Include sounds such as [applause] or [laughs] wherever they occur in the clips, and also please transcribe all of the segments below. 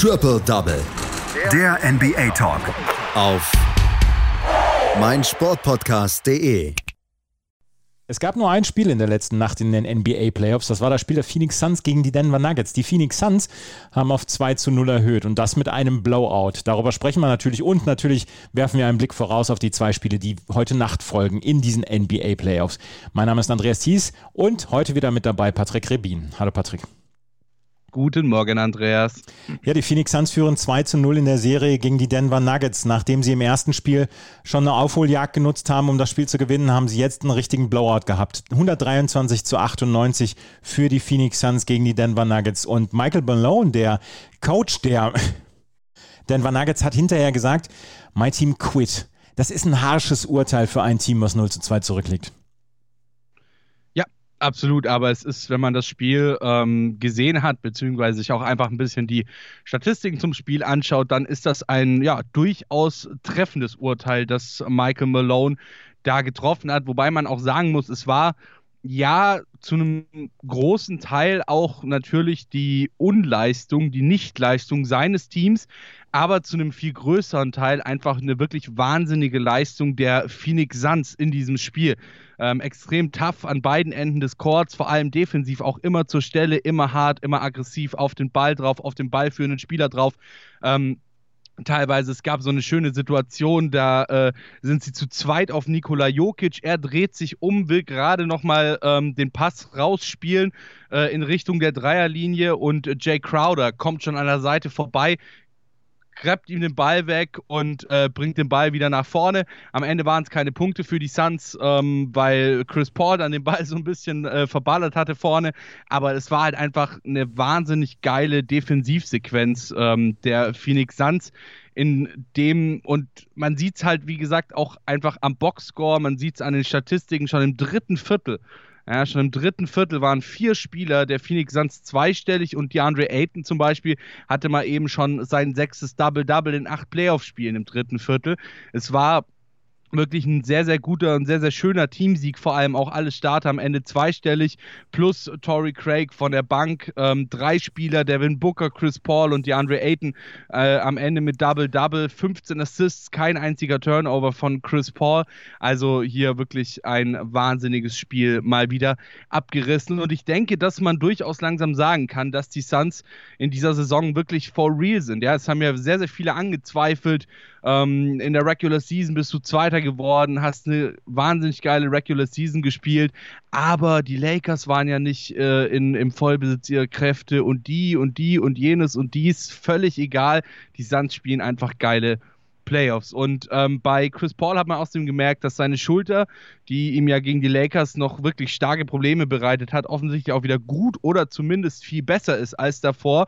Triple Double. Der NBA Talk. Auf meinsportpodcast.de. Es gab nur ein Spiel in der letzten Nacht in den NBA Playoffs. Das war das Spiel der Phoenix Suns gegen die Denver Nuggets. Die Phoenix Suns haben auf 2 zu 0 erhöht und das mit einem Blowout. Darüber sprechen wir natürlich und natürlich werfen wir einen Blick voraus auf die zwei Spiele, die heute Nacht folgen in diesen NBA Playoffs. Mein Name ist Andreas Thies und heute wieder mit dabei Patrick Rebin. Hallo Patrick. Guten Morgen, Andreas. Ja, die Phoenix Suns führen 2 zu 0 in der Serie gegen die Denver Nuggets. Nachdem sie im ersten Spiel schon eine Aufholjagd genutzt haben, um das Spiel zu gewinnen, haben sie jetzt einen richtigen Blowout gehabt. 123 zu 98 für die Phoenix Suns gegen die Denver Nuggets. Und Michael Malone, der Coach der [laughs] Denver Nuggets, hat hinterher gesagt, my team quit. Das ist ein harsches Urteil für ein Team, was 0 zu 2 zurückliegt. Absolut, aber es ist, wenn man das Spiel ähm, gesehen hat, beziehungsweise sich auch einfach ein bisschen die Statistiken zum Spiel anschaut, dann ist das ein ja durchaus treffendes Urteil, das Michael Malone da getroffen hat. Wobei man auch sagen muss, es war ja zu einem großen Teil auch natürlich die Unleistung, die Nichtleistung seines Teams, aber zu einem viel größeren Teil einfach eine wirklich wahnsinnige Leistung der Phoenix Suns in diesem Spiel. Ähm, extrem tough an beiden Enden des Courts, vor allem defensiv auch immer zur Stelle, immer hart, immer aggressiv auf den Ball drauf, auf den ballführenden Spieler drauf. Ähm, teilweise. Es gab so eine schöne Situation, da äh, sind sie zu zweit auf Nikola Jokic. Er dreht sich um, will gerade nochmal ähm, den Pass rausspielen äh, in Richtung der Dreierlinie und Jay Crowder kommt schon an der Seite vorbei, grabt ihm den Ball weg und äh, bringt den Ball wieder nach vorne. Am Ende waren es keine Punkte für die Suns, ähm, weil Chris Paul dann den Ball so ein bisschen äh, verballert hatte vorne. Aber es war halt einfach eine wahnsinnig geile Defensivsequenz ähm, der Phoenix Suns in dem, und man sieht es halt, wie gesagt, auch einfach am Boxscore, man sieht es an den Statistiken schon im dritten Viertel. Ja, schon im dritten Viertel waren vier Spieler der Phoenix Suns zweistellig und DeAndre Ayton zum Beispiel hatte mal eben schon sein sechstes Double-Double in acht Playoff-Spielen im dritten Viertel. Es war wirklich ein sehr, sehr guter und sehr, sehr schöner Teamsieg, vor allem auch alle Starter am Ende zweistellig, plus Tory Craig von der Bank, ähm, drei Spieler, Devin Booker, Chris Paul und DeAndre Ayton äh, am Ende mit Double-Double, 15 Assists, kein einziger Turnover von Chris Paul, also hier wirklich ein wahnsinniges Spiel mal wieder abgerissen. Und ich denke, dass man durchaus langsam sagen kann, dass die Suns in dieser Saison wirklich for real sind, ja, es haben ja sehr, sehr viele angezweifelt, ähm, in der Regular Season bist du Zweiter geworden, hast eine wahnsinnig geile Regular Season gespielt, aber die Lakers waren ja nicht äh, in, im Vollbesitz ihrer Kräfte und die und die und jenes und dies, völlig egal. Die Suns spielen einfach geile Playoffs. Und ähm, bei Chris Paul hat man außerdem gemerkt, dass seine Schulter, die ihm ja gegen die Lakers noch wirklich starke Probleme bereitet hat, offensichtlich auch wieder gut oder zumindest viel besser ist als davor.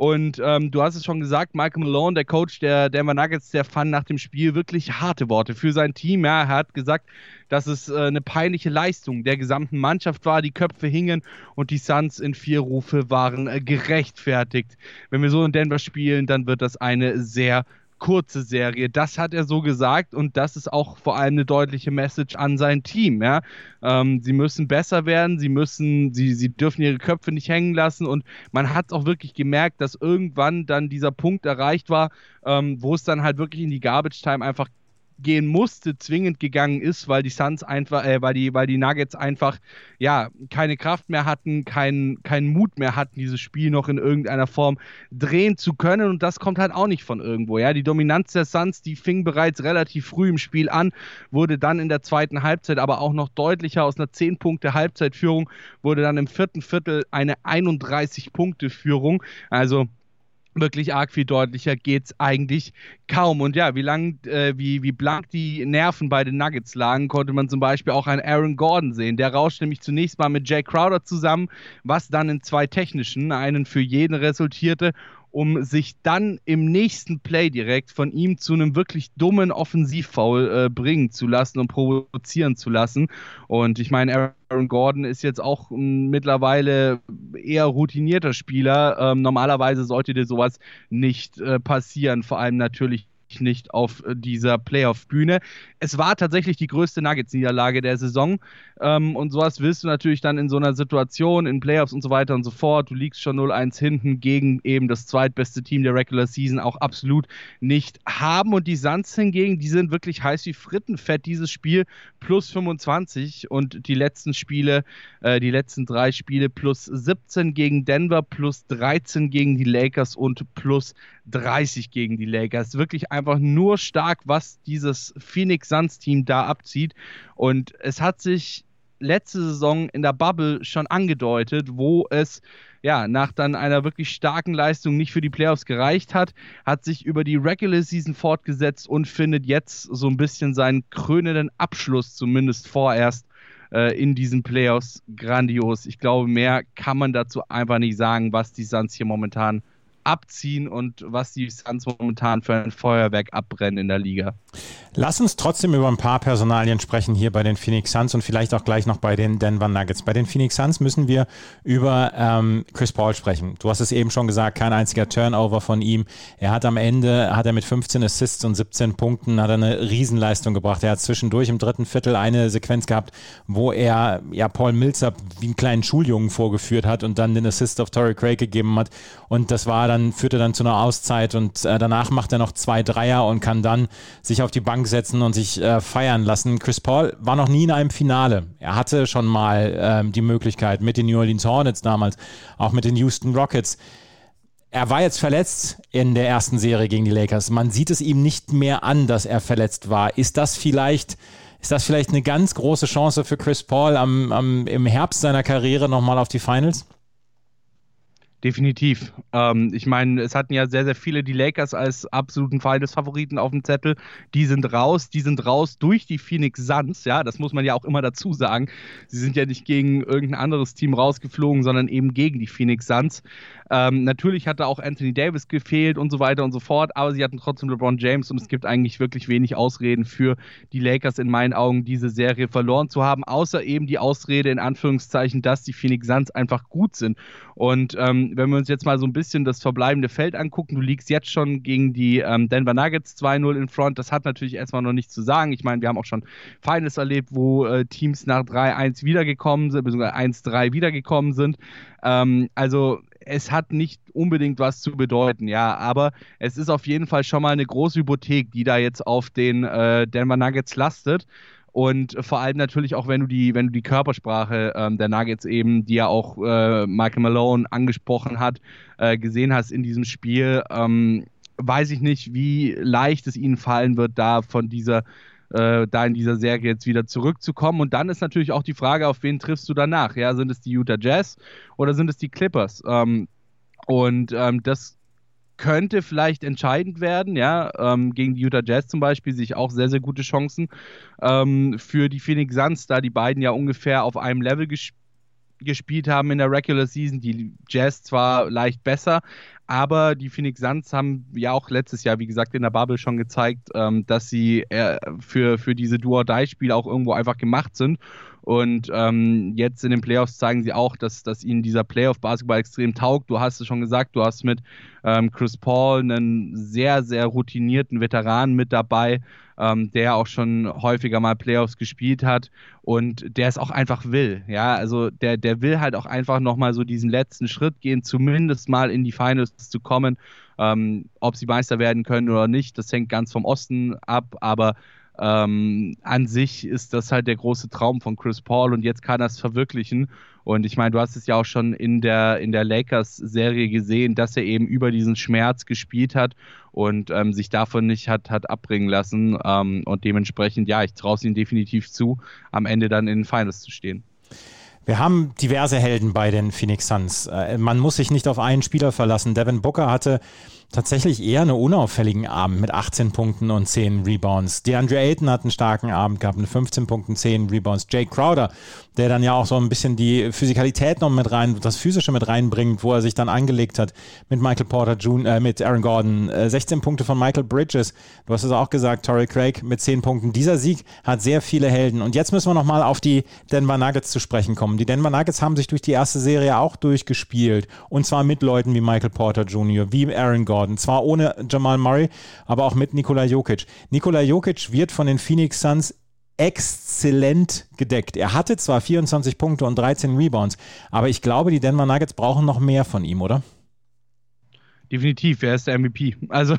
Und ähm, du hast es schon gesagt, Michael Malone, der Coach der Denver Nuggets, der fand nach dem Spiel wirklich harte Worte für sein Team. Ja, er hat gesagt, dass es äh, eine peinliche Leistung der gesamten Mannschaft war. Die Köpfe hingen und die Suns in vier Rufe waren äh, gerechtfertigt. Wenn wir so in Denver spielen, dann wird das eine sehr kurze Serie. Das hat er so gesagt und das ist auch vor allem eine deutliche Message an sein Team. Ja? Ähm, sie müssen besser werden, sie müssen, sie, sie dürfen ihre Köpfe nicht hängen lassen und man hat auch wirklich gemerkt, dass irgendwann dann dieser Punkt erreicht war, ähm, wo es dann halt wirklich in die Garbage Time einfach gehen musste, zwingend gegangen ist, weil die Suns einfach, äh, weil die, weil die Nuggets einfach ja keine Kraft mehr hatten, keinen keinen Mut mehr hatten, dieses Spiel noch in irgendeiner Form drehen zu können. Und das kommt halt auch nicht von irgendwo. Ja, die Dominanz der Suns, die fing bereits relativ früh im Spiel an, wurde dann in der zweiten Halbzeit aber auch noch deutlicher aus einer 10 Punkte Halbzeitführung wurde dann im vierten Viertel eine 31 Punkte Führung. Also wirklich arg viel deutlicher geht es eigentlich kaum. Und ja, wie lang, äh, wie, wie blank die Nerven bei den Nuggets lagen, konnte man zum Beispiel auch an Aaron Gordon sehen. Der rauscht nämlich zunächst mal mit Jay Crowder zusammen, was dann in zwei technischen, einen für jeden resultierte um sich dann im nächsten Play direkt von ihm zu einem wirklich dummen Offensivfoul äh, bringen zu lassen und provozieren zu lassen. Und ich meine, Aaron Gordon ist jetzt auch mittlerweile eher routinierter Spieler. Ähm, normalerweise sollte dir sowas nicht äh, passieren, vor allem natürlich nicht auf dieser Playoff-Bühne. Es war tatsächlich die größte Nuggets-Niederlage der Saison. Ähm, und sowas willst du natürlich dann in so einer Situation, in Playoffs und so weiter und so fort. Du liegst schon 0-1 hinten gegen eben das zweitbeste Team der Regular Season auch absolut nicht haben. Und die Suns hingegen, die sind wirklich heiß wie Frittenfett dieses Spiel plus 25 und die letzten Spiele, äh, die letzten drei Spiele plus 17 gegen Denver, plus 13 gegen die Lakers und plus 30 gegen die Lakers. Wirklich einfach nur stark, was dieses Phoenix Suns Team da abzieht. Und es hat sich letzte Saison in der Bubble schon angedeutet, wo es ja, nach dann einer wirklich starken Leistung nicht für die Playoffs gereicht hat, hat sich über die Regular Season fortgesetzt und findet jetzt so ein bisschen seinen krönenden Abschluss, zumindest vorerst, äh, in diesen Playoffs grandios. Ich glaube, mehr kann man dazu einfach nicht sagen, was die Suns hier momentan abziehen und was die Suns momentan für ein Feuerwerk abbrennen in der Liga. Lass uns trotzdem über ein paar Personalien sprechen hier bei den Phoenix Suns und vielleicht auch gleich noch bei den Denver Nuggets. Bei den Phoenix Suns müssen wir über ähm, Chris Paul sprechen. Du hast es eben schon gesagt, kein einziger Turnover von ihm. Er hat am Ende, hat er mit 15 Assists und 17 Punkten, hat er eine Riesenleistung gebracht. Er hat zwischendurch im dritten Viertel eine Sequenz gehabt, wo er ja Paul Millsap wie einen kleinen Schuljungen vorgeführt hat und dann den Assist auf Torrey Craig gegeben hat. Und das war dann, führte dann zu einer Auszeit und äh, danach macht er noch zwei Dreier und kann dann sich auf die Bank setzen und sich äh, feiern lassen. Chris Paul war noch nie in einem Finale. Er hatte schon mal ähm, die Möglichkeit mit den New Orleans Hornets damals, auch mit den Houston Rockets. Er war jetzt verletzt in der ersten Serie gegen die Lakers. Man sieht es ihm nicht mehr an, dass er verletzt war. Ist das vielleicht, ist das vielleicht eine ganz große Chance für Chris Paul am, am, im Herbst seiner Karriere nochmal auf die Finals? Definitiv. Ähm, ich meine, es hatten ja sehr, sehr viele die Lakers als absoluten Finals-Favoriten auf dem Zettel. Die sind raus, die sind raus durch die Phoenix Suns. Ja, das muss man ja auch immer dazu sagen. Sie sind ja nicht gegen irgendein anderes Team rausgeflogen, sondern eben gegen die Phoenix Suns. Ähm, natürlich hatte auch Anthony Davis gefehlt und so weiter und so fort, aber sie hatten trotzdem LeBron James und es gibt eigentlich wirklich wenig Ausreden für die Lakers in meinen Augen, diese Serie verloren zu haben, außer eben die Ausrede in Anführungszeichen, dass die Phoenix Suns einfach gut sind. Und wenn wir uns jetzt mal so ein bisschen das verbleibende Feld angucken, du liegst jetzt schon gegen die ähm, Denver Nuggets 2-0 in Front. Das hat natürlich erstmal noch nichts zu sagen. Ich meine, wir haben auch schon Feines erlebt, wo äh, Teams nach 3-1 wiedergekommen sind, beziehungsweise 1-3 wiedergekommen sind. Ähm, also es hat nicht unbedingt was zu bedeuten, ja, aber es ist auf jeden Fall schon mal eine große Hypothek, die da jetzt auf den äh, Denver Nuggets lastet. Und vor allem natürlich auch, wenn du die, wenn du die Körpersprache ähm, der Nuggets eben, die ja auch äh, Michael Malone angesprochen hat, äh, gesehen hast in diesem Spiel, ähm, weiß ich nicht, wie leicht es ihnen fallen wird, da von dieser äh, da in dieser Serie jetzt wieder zurückzukommen. Und dann ist natürlich auch die Frage, auf wen triffst du danach? Ja, sind es die Utah Jazz oder sind es die Clippers? Ähm, und ähm, das könnte vielleicht entscheidend werden, ja, ähm, gegen die Utah Jazz zum Beispiel sehe ich auch sehr, sehr gute Chancen ähm, für die Phoenix Suns, da die beiden ja ungefähr auf einem Level gespielt gespielt haben in der Regular Season. Die Jazz zwar leicht besser, aber die Phoenix Suns haben ja auch letztes Jahr, wie gesagt, in der Bubble schon gezeigt, ähm, dass sie äh, für, für diese Do-or-Die-Spiele auch irgendwo einfach gemacht sind. Und ähm, jetzt in den Playoffs zeigen sie auch, dass, dass ihnen dieser Playoff-Basketball extrem taugt. Du hast es schon gesagt, du hast mit ähm, Chris Paul einen sehr, sehr routinierten Veteran mit dabei, ähm, der auch schon häufiger mal Playoffs gespielt hat und der es auch einfach will. Ja, also der, der will halt auch einfach nochmal so diesen letzten Schritt gehen, zumindest mal in die Finals zu kommen. Ähm, ob sie Meister werden können oder nicht, das hängt ganz vom Osten ab, aber ähm, an sich ist das halt der große Traum von Chris Paul und jetzt kann er es verwirklichen. Und ich meine, du hast es ja auch schon in der, in der Lakers-Serie gesehen, dass er eben über diesen Schmerz gespielt hat und ähm, sich davon nicht hat, hat abbringen lassen. Ähm, und dementsprechend, ja, ich traue es ihm definitiv zu, am Ende dann in den Finals zu stehen. Wir haben diverse Helden bei den Phoenix Suns. Äh, man muss sich nicht auf einen Spieler verlassen. Devin Booker hatte tatsächlich eher einen unauffälligen Abend mit 18 Punkten und 10 Rebounds. DeAndre Ayton hat einen starken Abend gehabt mit 15 Punkten, 10 Rebounds. Jake Crowder, der dann ja auch so ein bisschen die Physikalität noch mit rein, das Physische mit reinbringt, wo er sich dann angelegt hat mit Michael Porter Jr., äh, mit Aaron Gordon. Äh, 16 Punkte von Michael Bridges. Du hast es auch gesagt, Torrey Craig mit 10 Punkten. Dieser Sieg hat sehr viele Helden. Und jetzt müssen wir nochmal auf die Denver Nuggets zu sprechen kommen. Die Denver Nuggets haben sich durch die erste Serie auch durchgespielt. Und zwar mit Leuten wie Michael Porter Jr., wie Aaron Gordon geworden. Zwar ohne Jamal Murray, aber auch mit Nikola Jokic. Nikola Jokic wird von den Phoenix Suns exzellent gedeckt. Er hatte zwar 24 Punkte und 13 Rebounds, aber ich glaube, die Denver Nuggets brauchen noch mehr von ihm, oder? Definitiv, er ist der MVP. [laughs] Also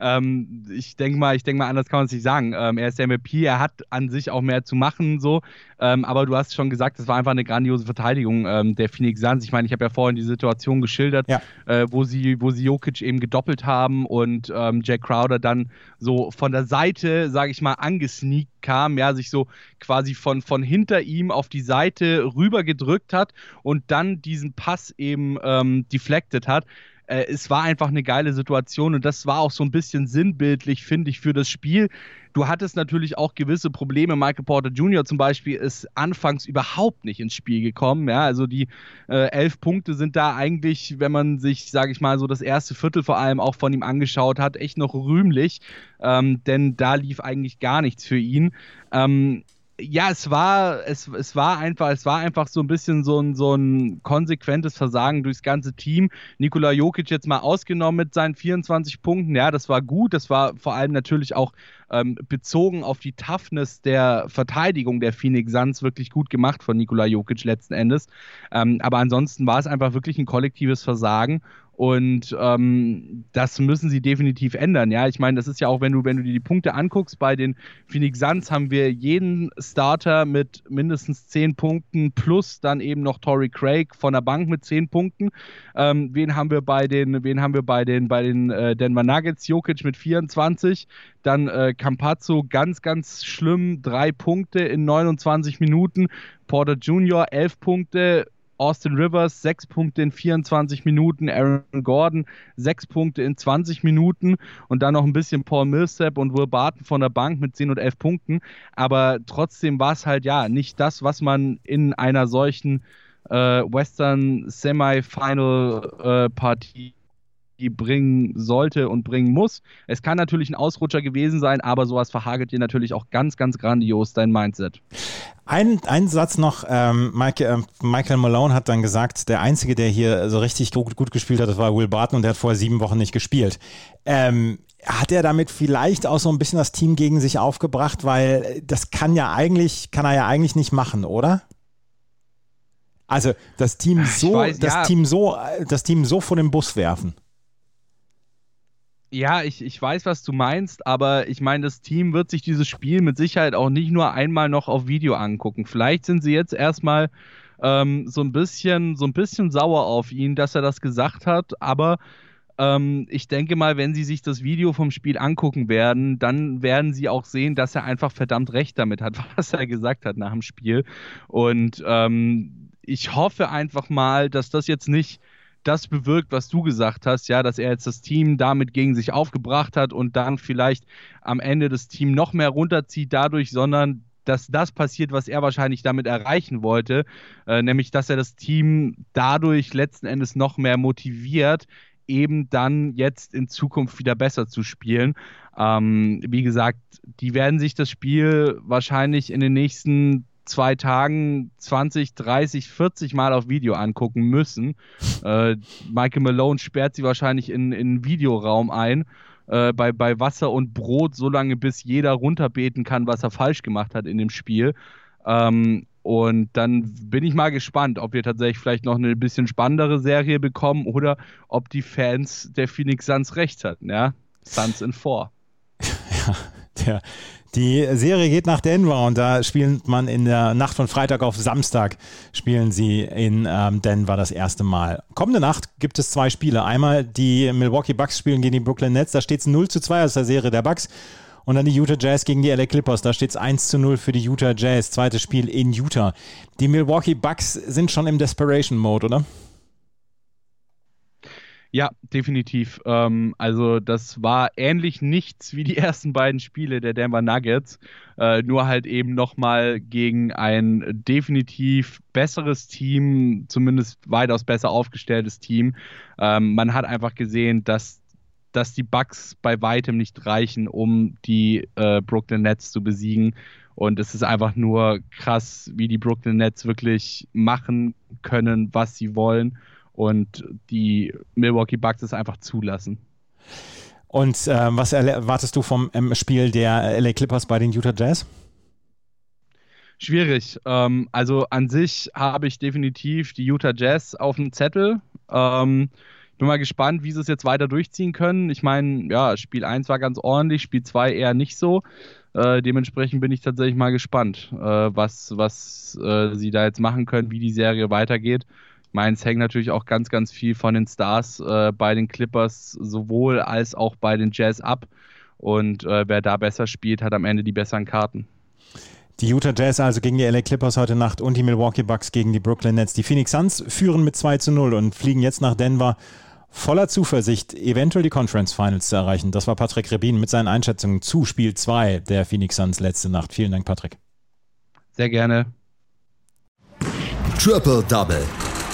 ähm, ich denke mal, ich denke mal, anders kann man es nicht sagen. Ähm, er ist der MVP, er hat an sich auch mehr zu machen, so. Ähm, aber du hast schon gesagt, es war einfach eine grandiose Verteidigung ähm, der Phoenix Suns. Ich meine, ich habe ja vorhin die Situation geschildert, ja. äh, wo sie, wo sie Jokic eben gedoppelt haben und ähm, Jack Crowder dann so von der Seite, sage ich mal, angesneakt kam, ja, sich so quasi von, von hinter ihm auf die Seite rüber gedrückt hat und dann diesen Pass eben ähm, deflected hat äh, es war einfach eine geile Situation und das war auch so ein bisschen sinnbildlich, finde ich, für das Spiel. Du hattest natürlich auch gewisse Probleme. Michael Porter Jr. zum Beispiel ist anfangs überhaupt nicht ins Spiel gekommen. Ja, also die äh, elf Punkte sind da eigentlich, wenn man sich, sage ich mal, so das erste Viertel vor allem auch von ihm angeschaut hat, echt noch rühmlich. Ähm, denn da lief eigentlich gar nichts für ihn. Ähm, ja, es war, es, es war einfach, es war einfach so ein bisschen so ein, so ein konsequentes Versagen durchs ganze Team. Nikola Jokic jetzt mal ausgenommen mit seinen 24 Punkten. Ja, das war gut. Das war vor allem natürlich auch ähm, bezogen auf die Toughness der Verteidigung der Phoenix Suns wirklich gut gemacht von Nikola Jokic letzten Endes. Ähm, aber ansonsten war es einfach wirklich ein kollektives Versagen. Und ähm, das müssen sie definitiv ändern. Ja, ich meine, das ist ja auch, wenn du, wenn du dir die Punkte anguckst, bei den Phoenix Suns haben wir jeden Starter mit mindestens 10 Punkten plus dann eben noch Tory Craig von der Bank mit 10 Punkten. Ähm, wen haben wir bei den, wen haben wir bei den, bei den äh, Denver Nuggets? Jokic mit 24, dann äh, Campazzo ganz, ganz schlimm, drei Punkte in 29 Minuten. Porter Jr. 11 Punkte, Austin Rivers sechs Punkte in 24 Minuten, Aaron Gordon sechs Punkte in 20 Minuten und dann noch ein bisschen Paul Millsap und Will Barton von der Bank mit 10 und 11 Punkten. Aber trotzdem war es halt ja nicht das, was man in einer solchen äh, Western Semifinal äh, Partie bringen sollte und bringen muss. Es kann natürlich ein Ausrutscher gewesen sein, aber sowas verhagelt dir natürlich auch ganz, ganz grandios dein Mindset. Ein, ein Satz noch, ähm, Mike, äh, Michael Malone hat dann gesagt, der Einzige, der hier so richtig gut, gut gespielt hat, das war Will Barton und der hat vorher sieben Wochen nicht gespielt. Ähm, hat er damit vielleicht auch so ein bisschen das Team gegen sich aufgebracht, weil das kann ja eigentlich, kann er ja eigentlich nicht machen, oder? Also das Team so, weiß, das ja. Team so, das Team so vor den Bus werfen. Ja, ich, ich weiß, was du meinst, aber ich meine, das Team wird sich dieses Spiel mit Sicherheit auch nicht nur einmal noch auf Video angucken. Vielleicht sind sie jetzt erstmal ähm, so ein bisschen, so ein bisschen sauer auf ihn, dass er das gesagt hat, aber ähm, ich denke mal, wenn sie sich das Video vom Spiel angucken werden, dann werden sie auch sehen, dass er einfach verdammt recht damit hat, [laughs] was er gesagt hat nach dem Spiel. Und ähm, ich hoffe einfach mal, dass das jetzt nicht das bewirkt, was du gesagt hast, ja, dass er jetzt das Team damit gegen sich aufgebracht hat und dann vielleicht am Ende das Team noch mehr runterzieht dadurch, sondern dass das passiert, was er wahrscheinlich damit erreichen wollte, äh, nämlich dass er das Team dadurch letzten Endes noch mehr motiviert, eben dann jetzt in Zukunft wieder besser zu spielen. Ähm, wie gesagt, die werden sich das Spiel wahrscheinlich in den nächsten zwei Tagen 20, 30, 40 Mal auf Video angucken müssen. Äh, Michael Malone sperrt sie wahrscheinlich in, in Videoraum ein. Äh, bei, bei Wasser und Brot, so lange bis jeder runterbeten kann, was er falsch gemacht hat in dem Spiel. Ähm, und dann bin ich mal gespannt, ob wir tatsächlich vielleicht noch eine bisschen spannendere Serie bekommen oder ob die Fans der Phoenix Suns recht hatten. Ja, Suns in 4. [laughs] Ja, der, die Serie geht nach Denver und da spielt man in der Nacht von Freitag auf Samstag, spielen sie in ähm, Denver das erste Mal. Kommende Nacht gibt es zwei Spiele. Einmal die Milwaukee Bucks spielen gegen die Brooklyn Nets, da steht es 0 zu 2 aus der Serie der Bucks. Und dann die Utah Jazz gegen die LA Clippers. Da steht es 1 zu 0 für die Utah Jazz. Zweites Spiel in Utah. Die Milwaukee Bucks sind schon im Desperation Mode, oder? Ja, definitiv. Ähm, also das war ähnlich nichts wie die [laughs] ersten beiden Spiele der Denver Nuggets, äh, nur halt eben nochmal gegen ein definitiv besseres Team, zumindest weitaus besser aufgestelltes Team. Ähm, man hat einfach gesehen, dass dass die Bucks bei weitem nicht reichen, um die äh, Brooklyn Nets zu besiegen. Und es ist einfach nur krass, wie die Brooklyn Nets wirklich machen können, was sie wollen und die Milwaukee Bucks es einfach zulassen. Und äh, was erwartest du vom ähm, Spiel der LA Clippers bei den Utah Jazz? Schwierig. Ähm, also an sich habe ich definitiv die Utah Jazz auf dem Zettel. Ähm, bin mal gespannt, wie sie es jetzt weiter durchziehen können. Ich meine, ja, Spiel 1 war ganz ordentlich, Spiel 2 eher nicht so. Äh, dementsprechend bin ich tatsächlich mal gespannt, äh, was, was äh, sie da jetzt machen können, wie die Serie weitergeht. Es hängt natürlich auch ganz, ganz viel von den Stars äh, bei den Clippers sowohl als auch bei den Jazz ab. Und äh, wer da besser spielt, hat am Ende die besseren Karten. Die Utah Jazz also gegen die LA Clippers heute Nacht und die Milwaukee Bucks gegen die Brooklyn Nets. Die Phoenix Suns führen mit 2 zu 0 und fliegen jetzt nach Denver voller Zuversicht, eventuell die Conference Finals zu erreichen. Das war Patrick Rebin mit seinen Einschätzungen zu Spiel 2 der Phoenix Suns letzte Nacht. Vielen Dank, Patrick. Sehr gerne. Triple Double.